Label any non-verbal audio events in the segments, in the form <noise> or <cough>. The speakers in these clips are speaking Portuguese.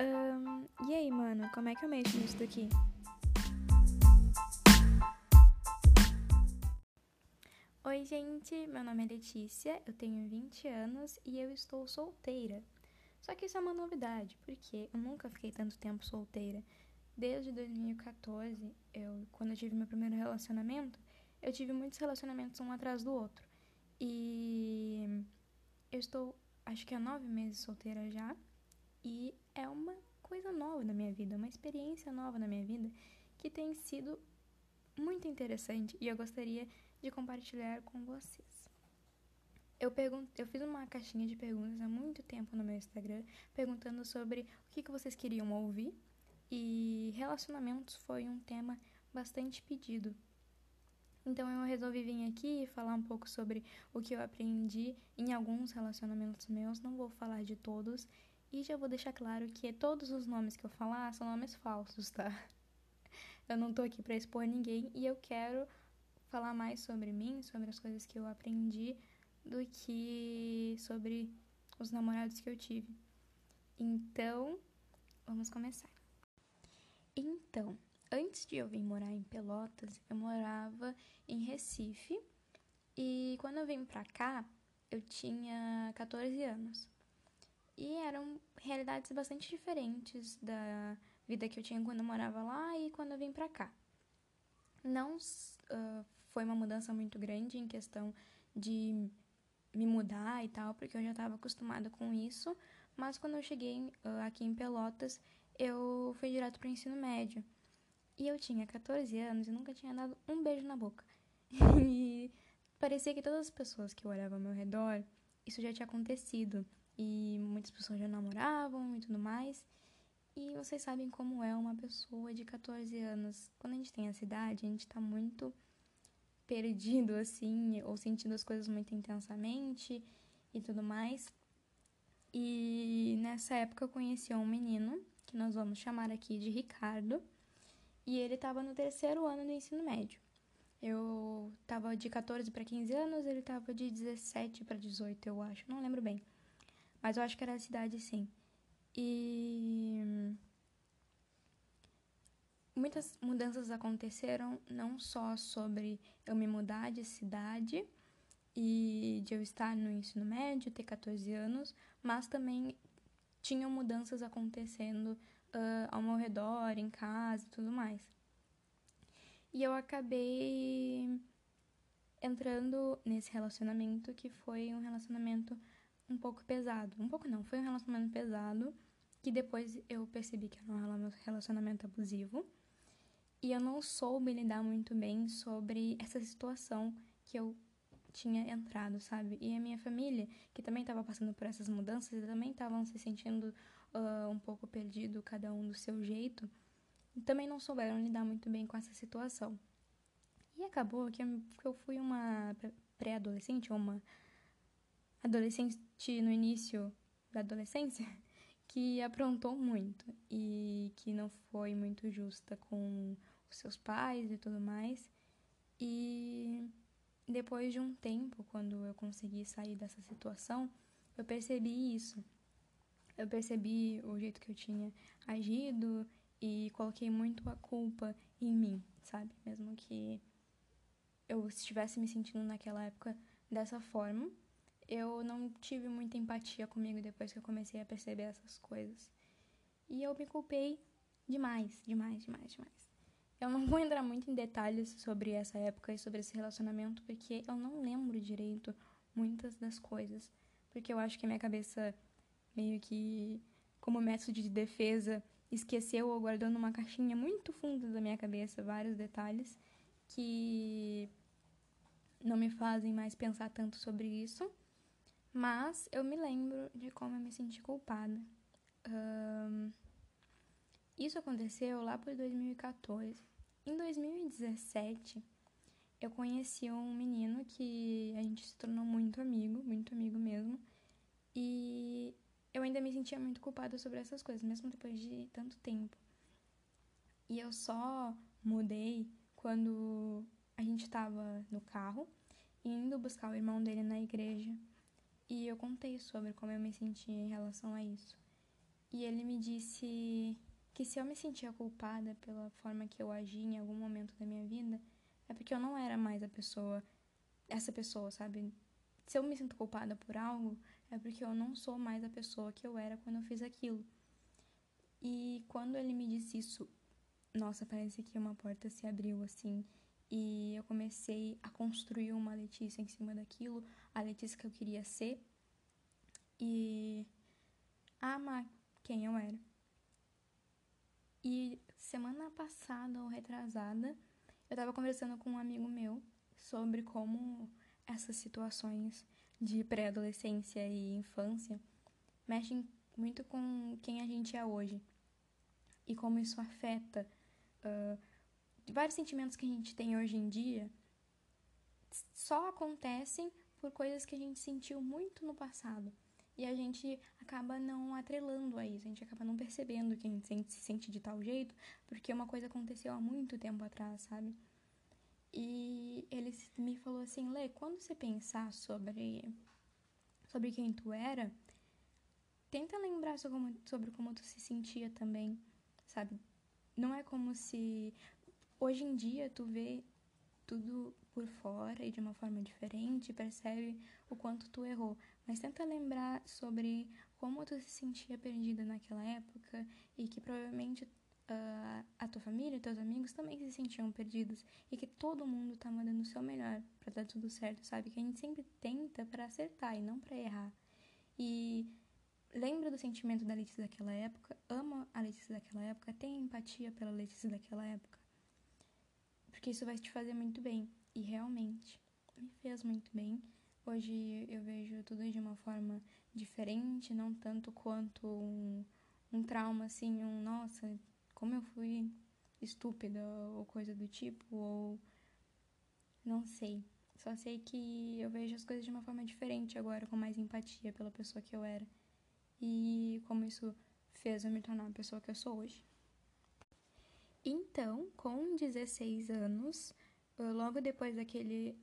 Um, e aí, mano, como é que eu mexo nisso daqui? Oi, gente, meu nome é Letícia, eu tenho 20 anos e eu estou solteira. Só que isso é uma novidade, porque eu nunca fiquei tanto tempo solteira. Desde 2014, eu, quando eu tive meu primeiro relacionamento, eu tive muitos relacionamentos um atrás do outro. E eu estou, acho que há nove meses solteira já. E é uma coisa nova na minha vida, uma experiência nova na minha vida que tem sido muito interessante e eu gostaria de compartilhar com vocês. Eu, eu fiz uma caixinha de perguntas há muito tempo no meu Instagram, perguntando sobre o que, que vocês queriam ouvir, e relacionamentos foi um tema bastante pedido. Então eu resolvi vir aqui falar um pouco sobre o que eu aprendi em alguns relacionamentos meus, não vou falar de todos, e já vou deixar claro que todos os nomes que eu falar são nomes falsos, tá? <laughs> Eu não tô aqui para expor ninguém e eu quero falar mais sobre mim, sobre as coisas que eu aprendi, do que sobre os namorados que eu tive. Então, vamos começar. Então, antes de eu vir morar em Pelotas, eu morava em Recife. E quando eu vim pra cá, eu tinha 14 anos. E eram realidades bastante diferentes da vida que eu tinha quando eu morava lá e quando eu vim pra cá. Não uh, foi uma mudança muito grande em questão de me mudar e tal, porque eu já estava acostumada com isso. Mas quando eu cheguei uh, aqui em Pelotas, eu fui direto pro ensino médio. E eu tinha 14 anos e nunca tinha dado um beijo na boca. <laughs> e parecia que todas as pessoas que eu olhava ao meu redor, isso já tinha acontecido e muitas pessoas já namoravam e tudo mais. E vocês sabem como é uma pessoa de 14 anos. Quando a gente tem essa idade, a gente tá muito perdido assim, ou sentindo as coisas muito intensamente e tudo mais. E nessa época eu conheci um menino, que nós vamos chamar aqui de Ricardo, e ele estava no terceiro ano do ensino médio. Eu tava de 14 para 15 anos, ele tava de 17 para 18, eu acho, não lembro bem. Mas eu acho que era a cidade sim. E muitas mudanças aconteceram, não só sobre eu me mudar de cidade e de eu estar no ensino médio, ter 14 anos, mas também tinham mudanças acontecendo uh, ao meu redor, em casa e tudo mais. E eu acabei entrando nesse relacionamento que foi um relacionamento um pouco pesado. Um pouco não, foi um relacionamento pesado que depois eu percebi que era um relacionamento abusivo. E eu não soube lidar muito bem sobre essa situação que eu tinha entrado, sabe? E a minha família, que também estava passando por essas mudanças, também estavam se sentindo uh, um pouco perdido, cada um do seu jeito, e também não souberam lidar muito bem com essa situação. E acabou que eu, fui uma pré-adolescente, uma adolescente no início da adolescência <laughs> que aprontou muito e que não foi muito justa com os seus pais e tudo mais. E depois de um tempo, quando eu consegui sair dessa situação, eu percebi isso. Eu percebi o jeito que eu tinha agido e coloquei muito a culpa em mim, sabe? Mesmo que eu estivesse me sentindo naquela época dessa forma eu não tive muita empatia comigo depois que eu comecei a perceber essas coisas. E eu me culpei demais, demais, demais, demais. Eu não <laughs> vou entrar muito em detalhes sobre essa época e sobre esse relacionamento, porque eu não lembro direito muitas das coisas. Porque eu acho que a minha cabeça, meio que como método de defesa, esqueceu ou guardou numa caixinha muito fundo da minha cabeça vários detalhes que não me fazem mais pensar tanto sobre isso. Mas eu me lembro de como eu me senti culpada. Um, isso aconteceu lá por 2014. Em 2017, eu conheci um menino que a gente se tornou muito amigo, muito amigo mesmo. E eu ainda me sentia muito culpada sobre essas coisas, mesmo depois de tanto tempo. E eu só mudei quando a gente estava no carro, indo buscar o irmão dele na igreja. E eu contei sobre como eu me sentia em relação a isso. E ele me disse que se eu me sentia culpada pela forma que eu agi em algum momento da minha vida, é porque eu não era mais a pessoa, essa pessoa, sabe? Se eu me sinto culpada por algo, é porque eu não sou mais a pessoa que eu era quando eu fiz aquilo. E quando ele me disse isso, nossa, parece que uma porta se abriu assim. E eu comecei a construir uma Letícia em cima daquilo, a Letícia que eu queria ser. E a amar quem eu era. E semana passada ou retrasada, eu tava conversando com um amigo meu sobre como essas situações de pré-adolescência e infância mexem muito com quem a gente é hoje e como isso afeta uh, vários sentimentos que a gente tem hoje em dia só acontecem por coisas que a gente sentiu muito no passado e a gente acaba não atrelando a isso, a gente acaba não percebendo que a gente se sente de tal jeito porque uma coisa aconteceu há muito tempo atrás, sabe? E ele me falou assim, Lê, quando você pensar sobre, sobre quem tu era, tenta lembrar sobre como, sobre como tu se sentia também, sabe? Não é como se hoje em dia tu vê tudo por fora e de uma forma diferente, percebe o quanto tu errou, mas tenta lembrar sobre como tu se sentia perdida naquela época e que provavelmente uh, a tua família, teus amigos também se sentiam perdidos e que todo mundo tá mandando o seu melhor para dar tudo certo, sabe? Que a gente sempre tenta para acertar e não para errar. E lembra do sentimento da Letícia daquela época, ama a Letícia daquela época, tem empatia pela Letícia daquela época. Porque isso vai te fazer muito bem. E realmente, me fez muito bem. Hoje eu vejo tudo de uma forma diferente, não tanto quanto um, um trauma assim, um nossa, como eu fui estúpida ou coisa do tipo, ou não sei. Só sei que eu vejo as coisas de uma forma diferente agora, com mais empatia pela pessoa que eu era. E como isso fez eu me tornar a pessoa que eu sou hoje. Então, com 16 anos, logo depois daquele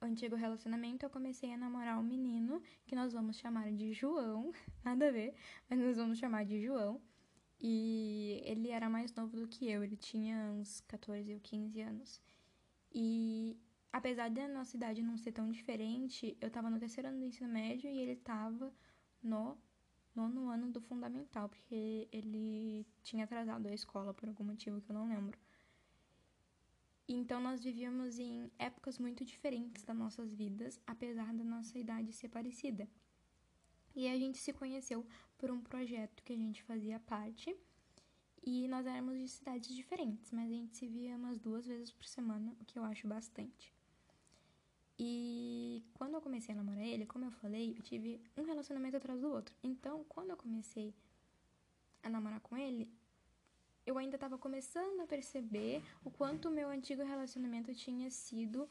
antigo relacionamento, eu comecei a namorar um menino que nós vamos chamar de João, <laughs> nada a ver, mas nós vamos chamar de João. E ele era mais novo do que eu, ele tinha uns 14 ou 15 anos. E apesar da nossa idade não ser tão diferente, eu tava no terceiro ano do ensino médio e ele tava no nono ano do fundamental, porque ele tinha atrasado a escola por algum motivo que eu não lembro. Então nós vivíamos em épocas muito diferentes das nossas vidas, apesar da nossa idade ser parecida. E a gente se conheceu por um projeto que a gente fazia parte. E nós éramos de cidades diferentes, mas a gente se via umas duas vezes por semana, o que eu acho bastante. E quando eu comecei a namorar ele, como eu falei, eu tive um relacionamento atrás do outro. Então, quando eu comecei a namorar com ele, eu ainda estava começando a perceber o quanto o meu antigo relacionamento tinha sido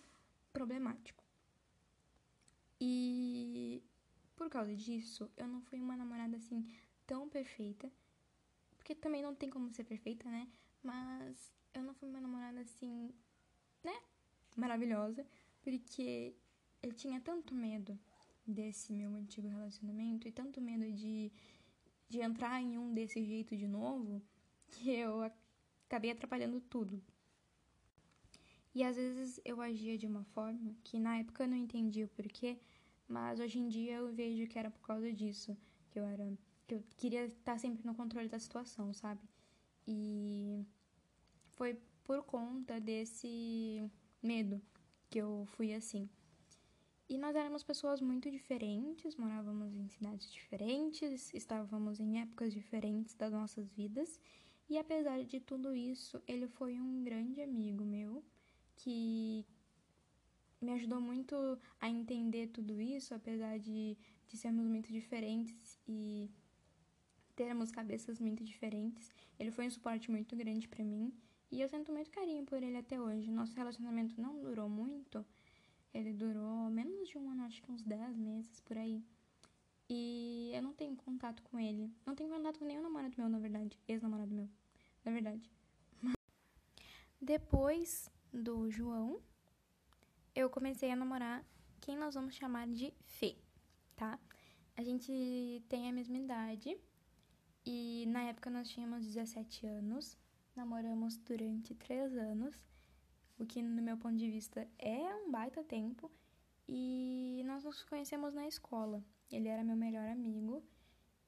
problemático. E por causa disso, eu não fui uma namorada assim tão perfeita. Porque também não tem como ser perfeita, né? Mas eu não fui uma namorada assim, né? Maravilhosa. Porque eu tinha tanto medo desse meu antigo relacionamento e tanto medo de, de entrar em um desse jeito de novo que eu acabei atrapalhando tudo. E às vezes eu agia de uma forma que na época eu não entendia o porquê, mas hoje em dia eu vejo que era por causa disso, que eu era que eu queria estar sempre no controle da situação, sabe? E foi por conta desse medo que eu fui assim. E nós éramos pessoas muito diferentes, morávamos em cidades diferentes, estávamos em épocas diferentes das nossas vidas, e apesar de tudo isso, ele foi um grande amigo meu que me ajudou muito a entender tudo isso, apesar de, de sermos muito diferentes e termos cabeças muito diferentes. Ele foi um suporte muito grande para mim e eu sinto muito carinho por ele até hoje. Nosso relacionamento não durou muito, ele durou menos de um ano, acho que uns 10 meses por aí. E eu não tenho contato com ele. Não tenho contato com nenhum namorado meu, na verdade. Ex-namorado meu, na verdade. Depois do João, eu comecei a namorar quem nós vamos chamar de Fê, tá? A gente tem a mesma idade E na época nós tínhamos 17 anos, namoramos durante 3 anos, o que no meu ponto de vista é um baita tempo, e nós nos conhecemos na escola. Ele era meu melhor amigo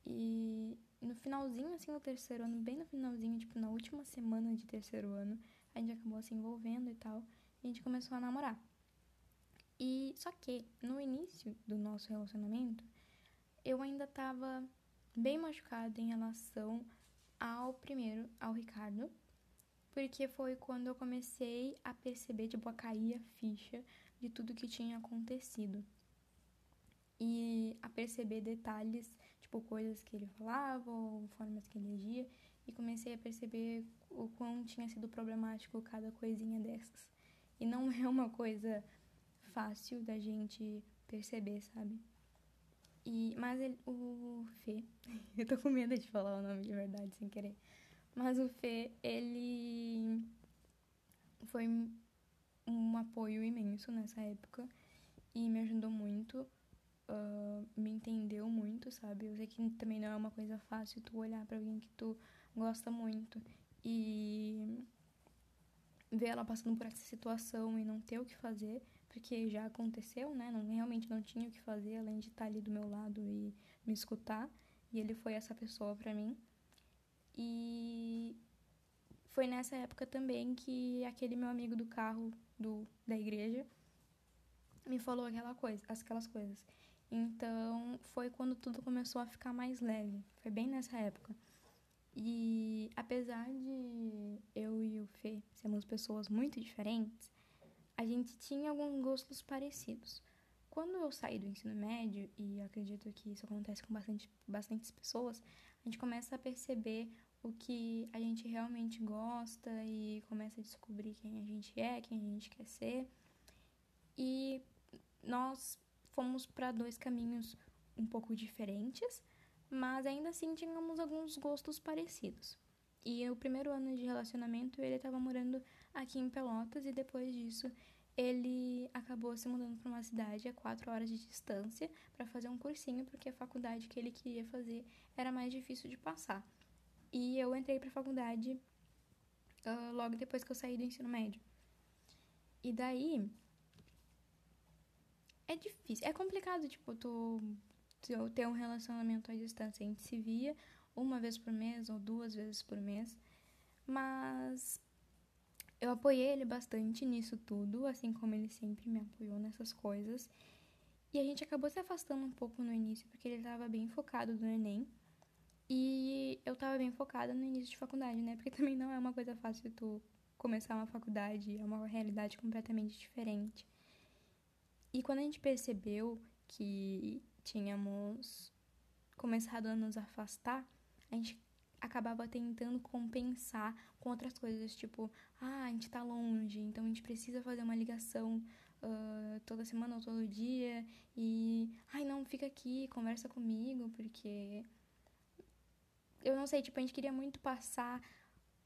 e no finalzinho assim do terceiro ano, bem no finalzinho, tipo na última semana de terceiro ano, a gente acabou se envolvendo e tal, e a gente começou a namorar. E só que no início do nosso relacionamento, eu ainda tava bem machucada em relação ao primeiro, ao Ricardo, porque foi quando eu comecei a perceber, tipo, a cair a ficha de tudo que tinha acontecido. E a perceber detalhes, tipo, coisas que ele falava ou formas que ele agia, e comecei a perceber o quão tinha sido problemático cada coisinha dessas. E não <laughs> é uma coisa fácil da gente perceber, sabe? E, mas ele, o Fê, <laughs> eu tô com medo de falar o nome de verdade sem querer. Mas o Fê, ele foi um apoio imenso nessa época e me ajudou muito, uh, me entendeu muito, sabe? Eu sei que também não é uma coisa fácil tu olhar para alguém que tu gosta muito e ver ela passando por essa situação e não ter o que fazer, porque já aconteceu, né? Não, realmente não tinha o que fazer além de estar ali do meu lado e me escutar. E ele foi essa pessoa para mim. E foi nessa época também que aquele meu amigo do carro do, da igreja me falou aquela coisa, aquelas coisas. Então foi quando tudo começou a ficar mais leve. Foi bem nessa época. E apesar de eu e o Fê sermos pessoas muito diferentes, a gente tinha alguns gostos parecidos. Quando eu saí do ensino médio, e acredito que isso acontece com bastante, bastantes pessoas, a gente começa a perceber o que a gente realmente gosta e começa a descobrir quem a gente é, quem a gente quer ser. E nós fomos para dois caminhos um pouco diferentes, mas ainda assim tínhamos alguns gostos parecidos. E o primeiro ano de relacionamento ele estava morando aqui em Pelotas e depois disso ele acabou se mudando para uma cidade a quatro horas de distância para fazer um cursinho porque a faculdade que ele queria fazer era mais difícil de passar. E eu entrei para faculdade uh, logo depois que eu saí do ensino médio. E daí é difícil, é complicado tipo tu ter um relacionamento à distância. A gente se via uma vez por mês ou duas vezes por mês, mas eu apoiei ele bastante nisso tudo, assim como ele sempre me apoiou nessas coisas. E a gente acabou se afastando um pouco no início, porque ele estava bem focado no Enem. E eu estava bem focada no início de faculdade, né? Porque <laughs> também não é uma coisa fácil tu começar uma faculdade, é uma realidade completamente diferente. E quando a gente percebeu que tínhamos começado a nos afastar, a gente acabava tentando compensar com outras coisas, tipo, ah, a gente tá longe, então a gente precisa fazer uma ligação uh, toda semana ou todo dia, e, ai, não, fica aqui, conversa comigo, porque. Eu não sei, tipo, a gente queria muito passar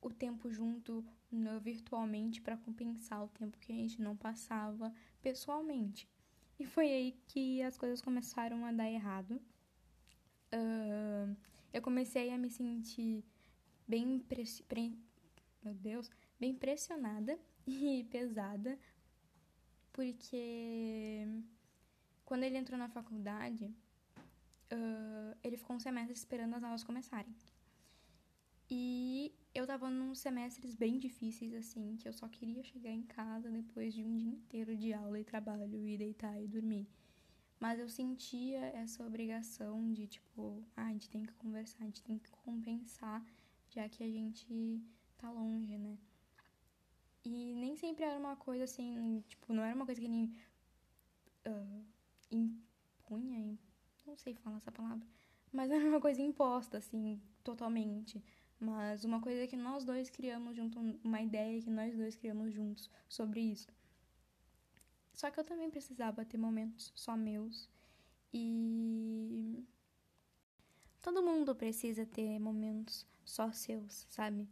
o tempo junto no, virtualmente para compensar o tempo que a gente não passava pessoalmente. E foi aí que as coisas começaram a dar errado. Uh, eu comecei a me sentir bem preci... pre... meu Deus, bem pressionada <laughs> e pesada, porque quando ele entrou na faculdade, uh, ele ficou um semestre esperando as aulas começarem. E eu tava num semestres bem difíceis, assim, que eu só queria chegar em casa depois de um dia inteiro de aula e trabalho e deitar e dormir. Mas eu sentia essa obrigação de, tipo, ah, a gente tem que conversar, a gente tem que compensar, já que a gente tá longe, né? E nem sempre era uma coisa assim, tipo, não era uma coisa que ele uh, impunha, não sei falar essa palavra, mas era uma coisa imposta, assim, totalmente. Mas uma coisa que nós dois criamos junto, uma ideia que nós dois criamos juntos sobre isso. Só que eu também precisava ter momentos só meus. E. Todo mundo precisa ter momentos só seus, sabe?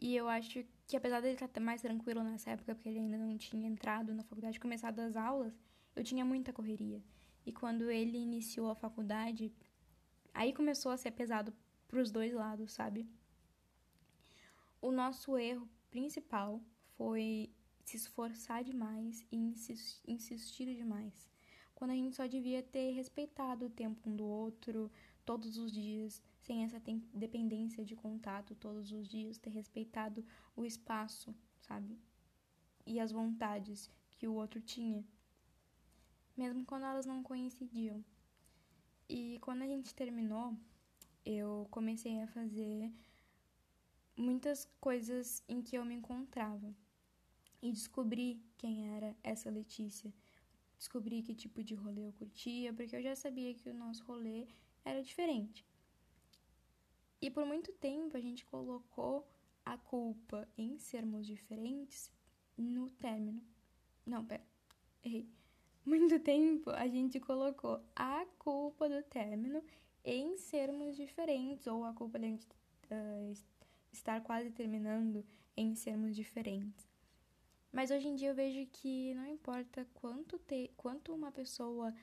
E eu acho que apesar dele estar mais tranquilo nessa época, porque ele ainda não tinha entrado na faculdade, começado as aulas, eu tinha muita correria. E quando ele iniciou a faculdade, aí começou a ser pesado pros dois lados, sabe? O nosso erro principal foi se esforçar demais e insistir demais. Quando a gente só devia ter respeitado o tempo um do outro todos os dias, sem essa dependência de contato todos os dias, ter respeitado o espaço, sabe? E as vontades que o outro tinha, mesmo quando elas não coincidiam. E quando a gente terminou, eu comecei a fazer muitas coisas em que eu me encontrava e descobri quem era essa Letícia. Descobri que tipo de rolê eu curtia, porque eu já sabia que o nosso rolê era diferente. E por muito tempo a gente colocou a culpa em sermos diferentes no término. Não, pera, errei. <laughs> Muito tempo a gente colocou a culpa do término em sermos diferentes, ou a culpa de a gente uh, estar quase terminando em sermos diferentes. Mas hoje em dia eu vejo que não importa quanto, ter, quanto uma pessoa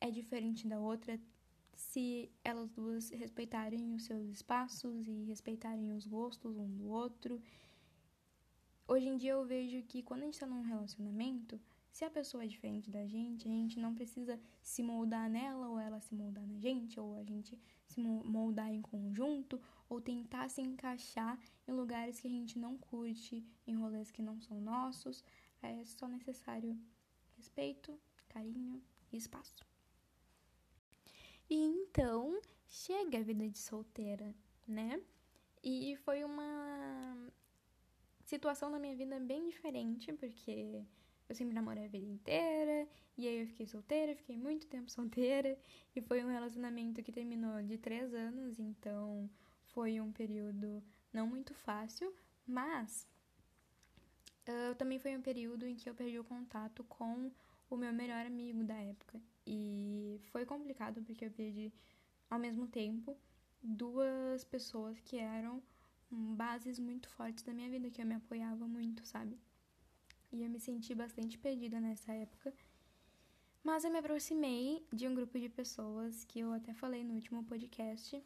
é diferente da outra, se elas duas respeitarem os seus espaços e respeitarem os gostos um do outro. Hoje em dia eu vejo que quando a gente está num relacionamento, se a pessoa é diferente da gente, a gente não precisa se moldar nela ou ela se moldar na gente, ou a gente se moldar em conjunto, ou tentar se encaixar em lugares que a gente não curte, em rolês que não são nossos. É só necessário respeito, carinho e espaço. E então chega a vida de solteira, né? E foi uma situação na minha vida bem diferente, porque eu sempre namorei a vida inteira, e aí eu fiquei solteira, fiquei muito tempo <laughs> solteira, e foi um relacionamento que terminou de três anos, então foi um período não muito fácil, mas uh, também foi um período em que eu perdi o contato com o meu melhor amigo da época. E foi complicado porque eu perdi ao mesmo tempo duas pessoas que eram bases muito fortes da minha vida, que eu me apoiava muito, sabe? E eu me senti bastante perdida nessa época. Mas eu me aproximei de um grupo de pessoas que eu até falei no último podcast,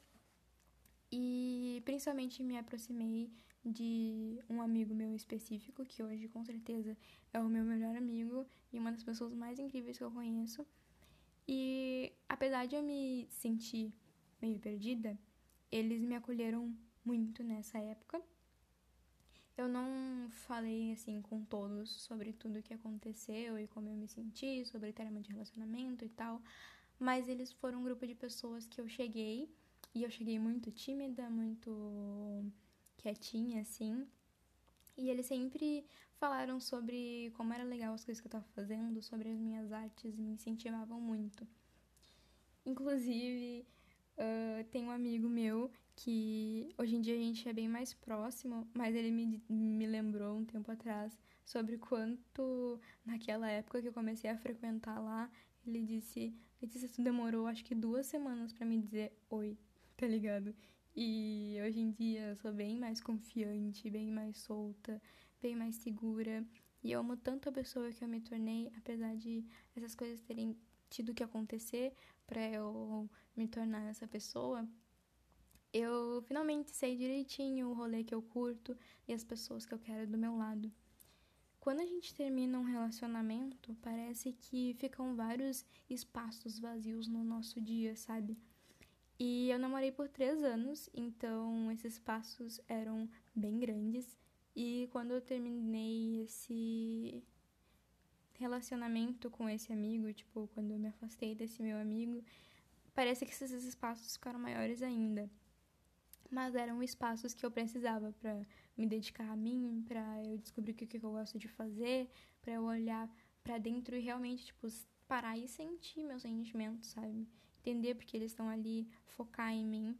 e principalmente me aproximei de um amigo meu específico, que hoje com certeza é o meu melhor amigo e uma das pessoas mais incríveis que eu conheço. E apesar de eu me sentir meio perdida, eles me acolheram muito nessa época. Eu não falei assim com todos sobre tudo o que aconteceu e como eu me senti, sobre termo de relacionamento e tal, mas eles foram um grupo de pessoas que eu cheguei e eu cheguei muito tímida, muito quietinha, assim. E eles sempre falaram sobre como era legal as coisas que eu tava fazendo, sobre as minhas artes e me incentivavam muito. Inclusive, uh, tem um amigo meu que hoje em dia a gente é bem mais próximo, mas ele me, me lembrou um tempo atrás sobre quanto naquela época que eu comecei a frequentar lá, ele disse: Letícia, tu demorou acho que duas semanas para me dizer oi <laughs> tá ligado? E hoje em dia eu sou bem mais confiante, bem mais solta, bem mais segura. E eu amo tanto a pessoa que eu me tornei, apesar de essas coisas terem tido que acontecer para eu me tornar essa pessoa. Eu finalmente sei direitinho o rolê que eu curto e as pessoas que eu quero do meu lado. Quando a gente termina um relacionamento, parece que ficam vários espaços vazios no nosso dia, sabe? E eu namorei por três anos, então esses passos eram bem grandes. E quando eu terminei esse relacionamento com esse amigo, tipo, quando eu me afastei desse meu amigo, parece que esses espaços ficaram maiores ainda. Mas eram espaços que eu precisava para me dedicar a mim, para eu descobrir o que, eu gosto de fazer, para eu olhar para dentro e realmente, tipo, parar e sentir meus sentimentos, sabe? Entender porque eles estão ali, focar em mim,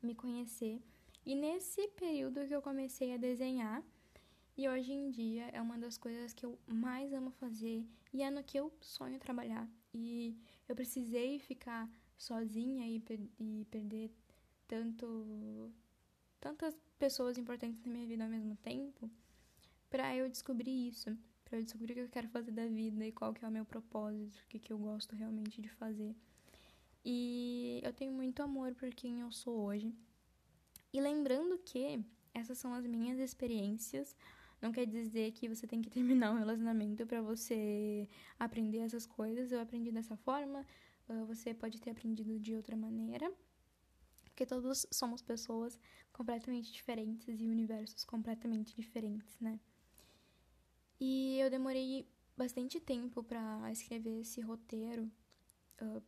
me conhecer. E nesse período que eu comecei a desenhar, e hoje em dia é uma das coisas que eu mais amo fazer e é no que eu sonho trabalhar. E eu precisei ficar sozinha e, per e perder tanto tantas pessoas importantes na minha vida ao mesmo tempo para eu descobrir isso, para eu descobrir o que eu quero fazer da vida e qual que é o meu propósito, o que que eu gosto realmente de fazer. E eu tenho muito amor por quem eu sou hoje. E lembrando que essas são as minhas experiências. Não quer dizer que você tem que <laughs> terminar um relacionamento para você aprender essas coisas. Eu aprendi dessa forma, você pode ter aprendido de outra maneira. Porque todos somos pessoas completamente diferentes e universos completamente diferentes, né? E eu demorei bastante tempo para escrever esse roteiro, uh,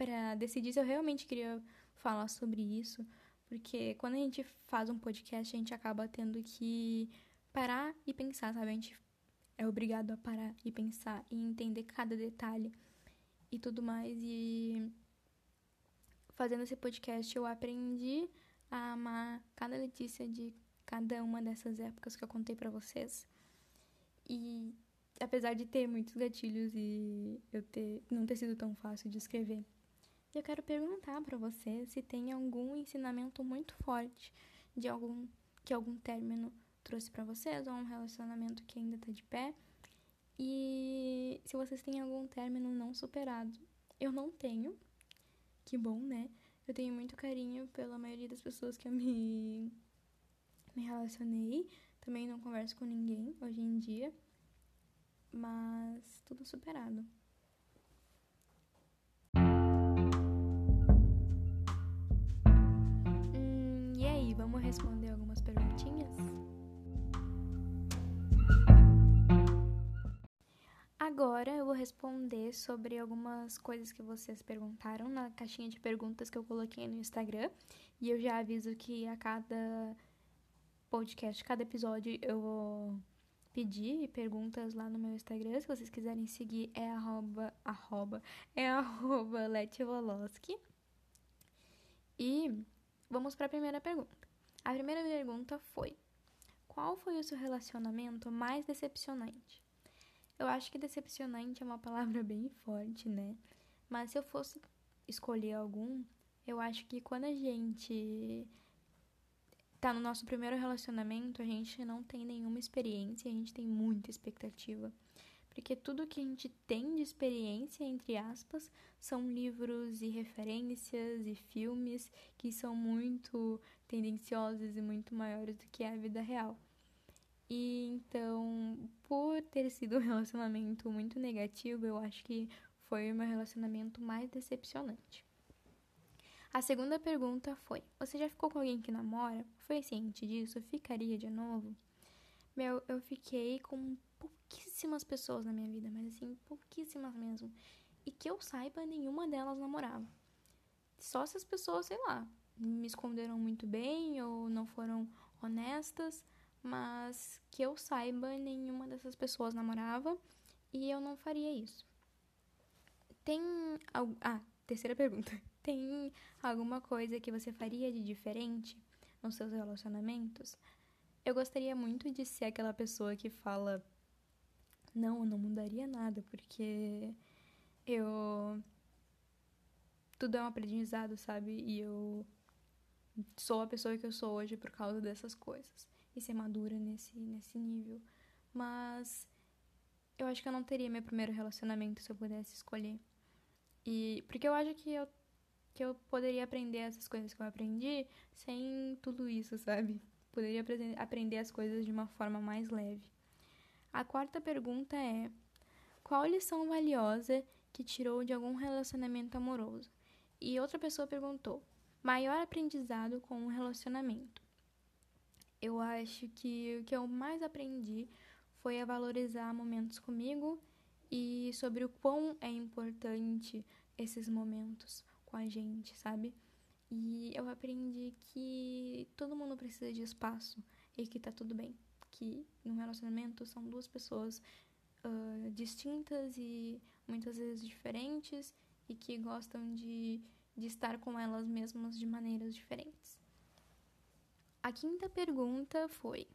para decidir se eu realmente queria falar sobre isso, porque quando a gente faz um podcast, a gente acaba tendo que parar e pensar, sabe? A gente é obrigado a parar e pensar e entender cada detalhe e tudo mais. E fazendo esse podcast, eu aprendi a amar cada Letícia de cada uma dessas épocas que eu contei para vocês. E apesar de ter muitos gatilhos e eu ter não ter sido tão fácil de escrever, eu quero perguntar para você se tem algum ensinamento muito forte de algum que algum término trouxe para vocês ou um relacionamento que ainda tá de pé. E se vocês têm algum término não superado. Eu não tenho. Que bom, né? Eu tenho muito carinho pela maioria das pessoas que eu me me relacionei. Também não converso com ninguém hoje em dia. Mas tudo superado. Vamos responder algumas perguntinhas? Agora eu vou responder sobre algumas coisas que vocês perguntaram na caixinha de perguntas que eu coloquei no Instagram. E eu já aviso que a cada podcast, cada episódio, eu vou pedir perguntas lá no meu Instagram. Se vocês quiserem seguir, é arroba, arroba, é arroba Letivoloski. E vamos para a primeira pergunta. A primeira pergunta foi: Qual foi o seu relacionamento mais decepcionante? Eu acho que decepcionante é uma palavra <laughs> bem forte, né? Mas se eu fosse escolher algum, eu acho que quando a gente tá no nosso primeiro relacionamento, a gente não tem nenhuma experiência, a gente tem muita expectativa. Porque tudo que a gente tem de experiência, entre aspas, são livros e referências e filmes que são muito tendenciosos e muito maiores do que a vida real. E então, por ter sido um <laughs> relacionamento muito negativo, eu acho que foi o meu relacionamento mais decepcionante. A segunda pergunta foi: Você já ficou com alguém que namora? Foi ciente disso? Ficaria de novo? Meu, eu fiquei com pouquíssimas pessoas na minha vida, mas assim, pouquíssimas mesmo. E que eu saiba, nenhuma delas namorava. Só se as pessoas, sei lá, me esconderam muito bem ou não foram honestas, mas que eu saiba, nenhuma dessas pessoas namorava e eu não faria isso. Tem. Ah, terceira pergunta. <laughs> Tem alguma coisa que você faria de diferente nos seus relacionamentos? Eu gostaria muito de ser aquela pessoa que fala: Não, eu não mudaria nada, porque eu. Tudo é um aprendizado, sabe? E eu sou a pessoa que eu sou hoje por causa dessas coisas. E ser madura nesse, nesse nível. Mas eu acho que eu não teria meu primeiro relacionamento se eu pudesse escolher. E porque eu acho que eu que eu poderia aprender essas coisas que eu aprendi sem tudo isso, sabe? Poderia aprender as coisas de uma forma mais leve. A quarta pergunta é: qual lição valiosa que tirou de algum relacionamento amoroso? E outra pessoa perguntou: maior aprendizado com um relacionamento. Eu acho que o que eu mais aprendi foi a valorizar momentos comigo e sobre o quão é importante esses momentos com a gente, sabe? E eu aprendi que todo mundo precisa de espaço e que tá tudo bem. Que num relacionamento são duas pessoas uh, distintas e muitas vezes diferentes e que gostam de, de estar com elas mesmas de maneiras diferentes. A quinta pergunta foi: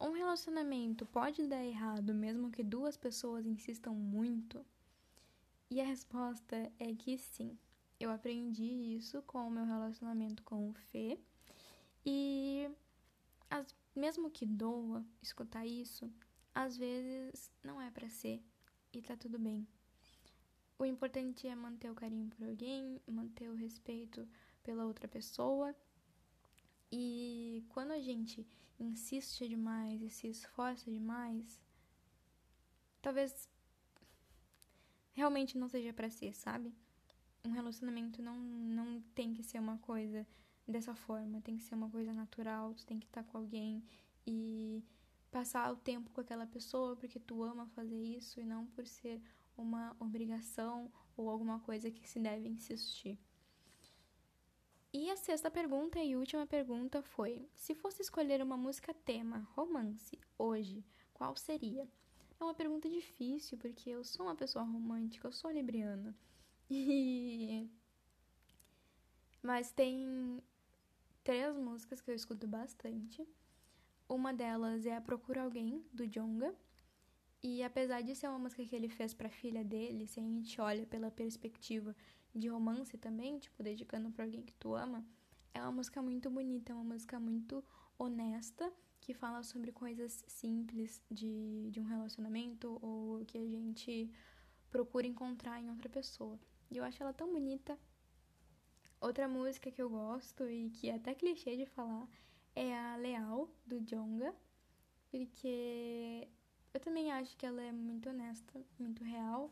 Um relacionamento pode dar errado mesmo que duas pessoas insistam muito? E a resposta é que sim. Eu aprendi isso com o meu relacionamento com o Fê. E as, mesmo que doa escutar isso, às vezes não é para ser e tá tudo bem. o importante é manter o carinho por alguém, manter o respeito pela outra pessoa. E quando a gente insiste demais e se esforça demais, talvez realmente não seja para ser, sabe? Um relacionamento não, não tem que ser uma coisa dessa forma, tem que ser uma coisa natural, tu tem que estar com alguém e passar o tempo com aquela pessoa porque tu ama fazer isso e não por ser uma obrigação ou alguma coisa que se deve insistir. E a sexta pergunta e última pergunta foi: se fosse escolher uma música tema, romance, hoje, qual seria? É uma pergunta difícil, porque eu sou uma pessoa romântica, eu sou libriana. <laughs> E. Mas tem três músicas que eu escuto bastante. Uma delas é A Procura Alguém, do Jonga. E apesar de ser uma música que ele fez pra filha dele, se a gente olha pela perspectiva de romance também, tipo, dedicando pra alguém que tu ama, é uma música muito bonita, é uma música muito honesta que fala sobre coisas simples de, de um relacionamento ou que a gente procura encontrar em outra pessoa. E eu acho ela tão bonita. Outra música que eu gosto e que é até clichê de falar é a Leal, do Jonga, porque eu também acho que ela é muito honesta, muito real.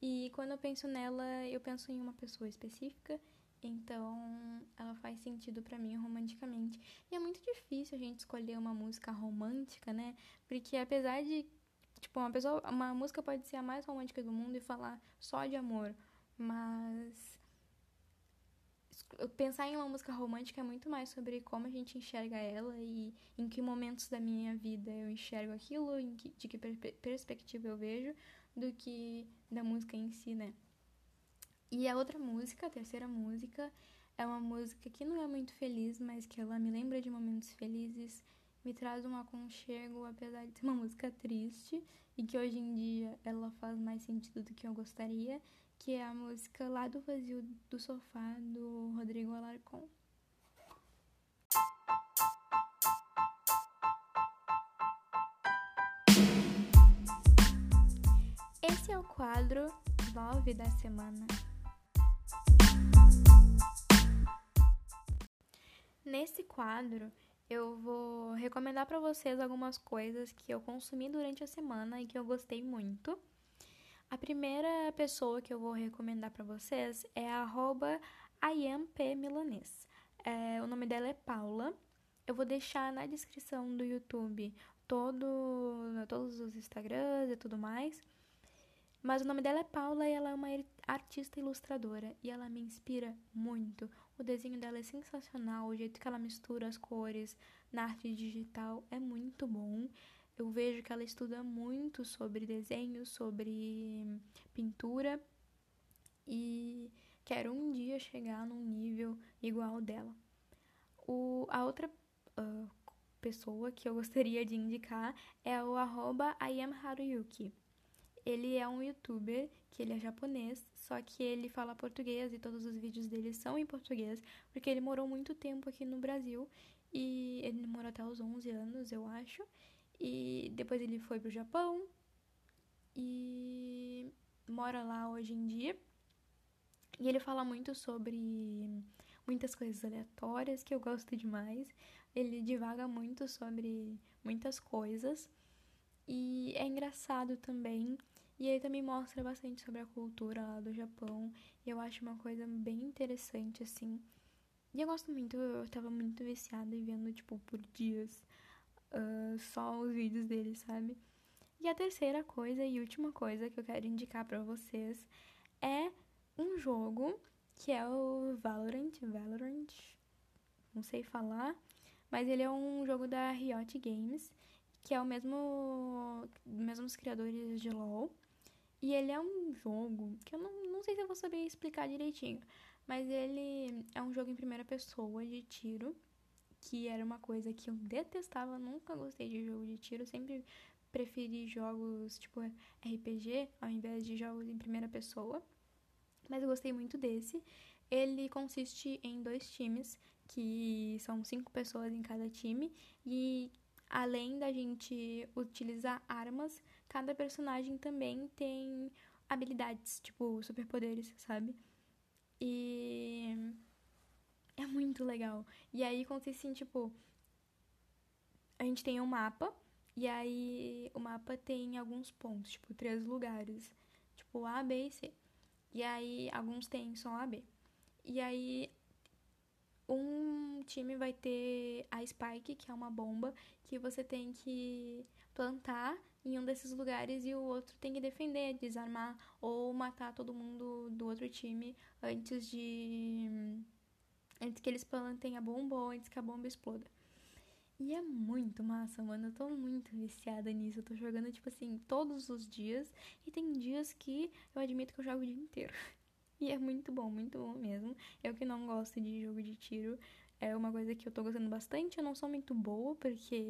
E quando eu penso nela, eu penso em uma pessoa específica então, ela faz sentido para mim romanticamente. E é muito difícil a gente escolher uma música romântica, né? Porque apesar de tipo, uma pessoa, uma música pode ser a mais romântica do mundo e falar só de amor, mas pensar em uma música romântica é muito mais sobre como a gente enxerga ela e em que momentos da minha vida eu enxergo aquilo, que, de que perspectiva eu vejo, do que da música em si, né? E a outra música, a terceira música, é uma música que não é muito feliz, mas que ela me lembra de momentos felizes, me traz um aconchego, apesar de ser uma música triste, e que hoje em dia ela faz mais sentido do que eu gostaria, que é a música Lá do Vazio do Sofá, do Rodrigo Alarcon. Esse é o quadro 9 da semana. Nesse quadro, eu vou recomendar para vocês algumas coisas que eu consumi durante a semana e que eu gostei muito. A primeira pessoa que eu vou recomendar para vocês é a @iampmilanês. É, o nome dela é Paula. Eu vou deixar na descrição do YouTube todo, todos os Instagrams e tudo mais. Mas o nome dela é Paula e ela é uma artista ilustradora e ela me inspira muito. O desenho dela é sensacional, o jeito que ela mistura as cores na arte digital é muito bom. Eu vejo que ela estuda muito sobre desenho, sobre pintura e quero um dia chegar num nível igual dela. O, a outra uh, pessoa que eu <laughs> gostaria de indicar é o arroba IamHaruyuki. Ele é um youtuber que ele é japonês, só que ele fala português e todos os vídeos dele são em português, porque ele morou muito tempo aqui no Brasil e ele morou até os 11 anos, eu acho. E depois ele foi pro Japão e mora lá hoje em dia. E ele fala muito sobre muitas coisas aleatórias que eu gosto demais. Ele divaga muito sobre muitas coisas. E é engraçado também e ele também mostra bastante sobre a cultura lá do Japão. E eu acho uma coisa bem interessante, assim. E eu gosto muito, eu tava muito viciada e vendo, tipo, por dias uh, só os vídeos dele, sabe? E a terceira coisa e última coisa que eu quero indicar para vocês é um jogo que é o Valorant, Valorant, não sei falar, mas ele é um jogo da Riot Games, que é o mesmo mesmos criadores de LoL. E ele é um jogo que eu não, não sei se eu vou saber explicar direitinho, mas ele é um jogo em primeira pessoa de tiro, que era uma coisa que eu detestava, nunca gostei de jogo de tiro, sempre preferi jogos tipo RPG ao invés de jogos em primeira pessoa. Mas eu gostei muito desse. Ele consiste em dois times, que são cinco pessoas em cada time, e além da gente utilizar armas, cada personagem também tem habilidades, tipo, superpoderes, sabe? E é muito legal. E aí consiste em, tipo, a gente tem um mapa, e aí o mapa tem alguns pontos, tipo, três lugares, tipo A, B e C. E aí alguns tem só A, B. E aí um time vai ter a Spike, que é uma bomba, que você tem que plantar em um desses lugares e o outro tem que defender, desarmar ou matar todo mundo do outro time antes de antes que eles plantem a bomba ou antes que a bomba exploda. E é muito massa, mano. Eu tô muito viciada nisso. Eu tô jogando, tipo assim, todos os dias. E tem dias que eu admito que eu jogo o dia inteiro. <laughs> E é muito bom, muito bom mesmo. Eu que não gosto de jogo de tiro, é uma coisa que eu tô gostando bastante. Eu não sou muito boa, porque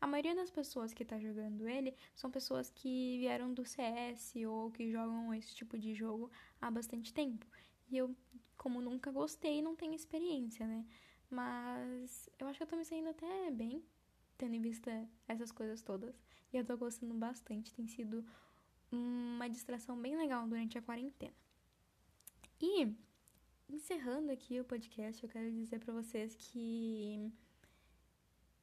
a maioria das pessoas que tá jogando ele são pessoas que vieram do CS ou que jogam esse tipo de jogo há bastante tempo. E eu, como nunca gostei, não tenho experiência, né? Mas eu acho que eu tô me saindo até bem, tendo em vista essas coisas todas. E eu tô gostando bastante. Tem sido uma distração bem legal durante a quarentena. E encerrando aqui o podcast, eu quero dizer para vocês que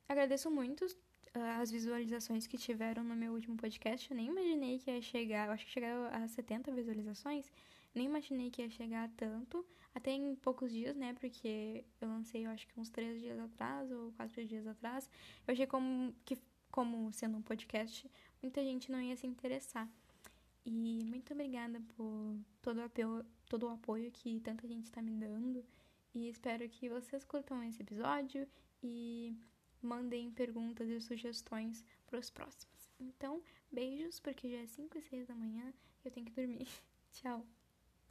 agradeço muito ah, as visualizações que tiveram no meu último podcast. Eu nem imaginei que ia chegar, eu acho que chegaram a 70 visualizações. Nem imaginei que ia chegar tanto, até em poucos dias, né? Porque eu lancei, eu acho que uns três dias atrás ou quatro dias atrás. Eu achei como que, como sendo um podcast, muita gente não ia se interessar. E muito obrigada por todo o apoio, todo o apoio que tanta gente está me dando. E espero que vocês curtam esse episódio e mandem perguntas e sugestões para os próximos. Então, beijos, porque já é 5 e 6 da manhã eu tenho que dormir. <laughs> Tchau!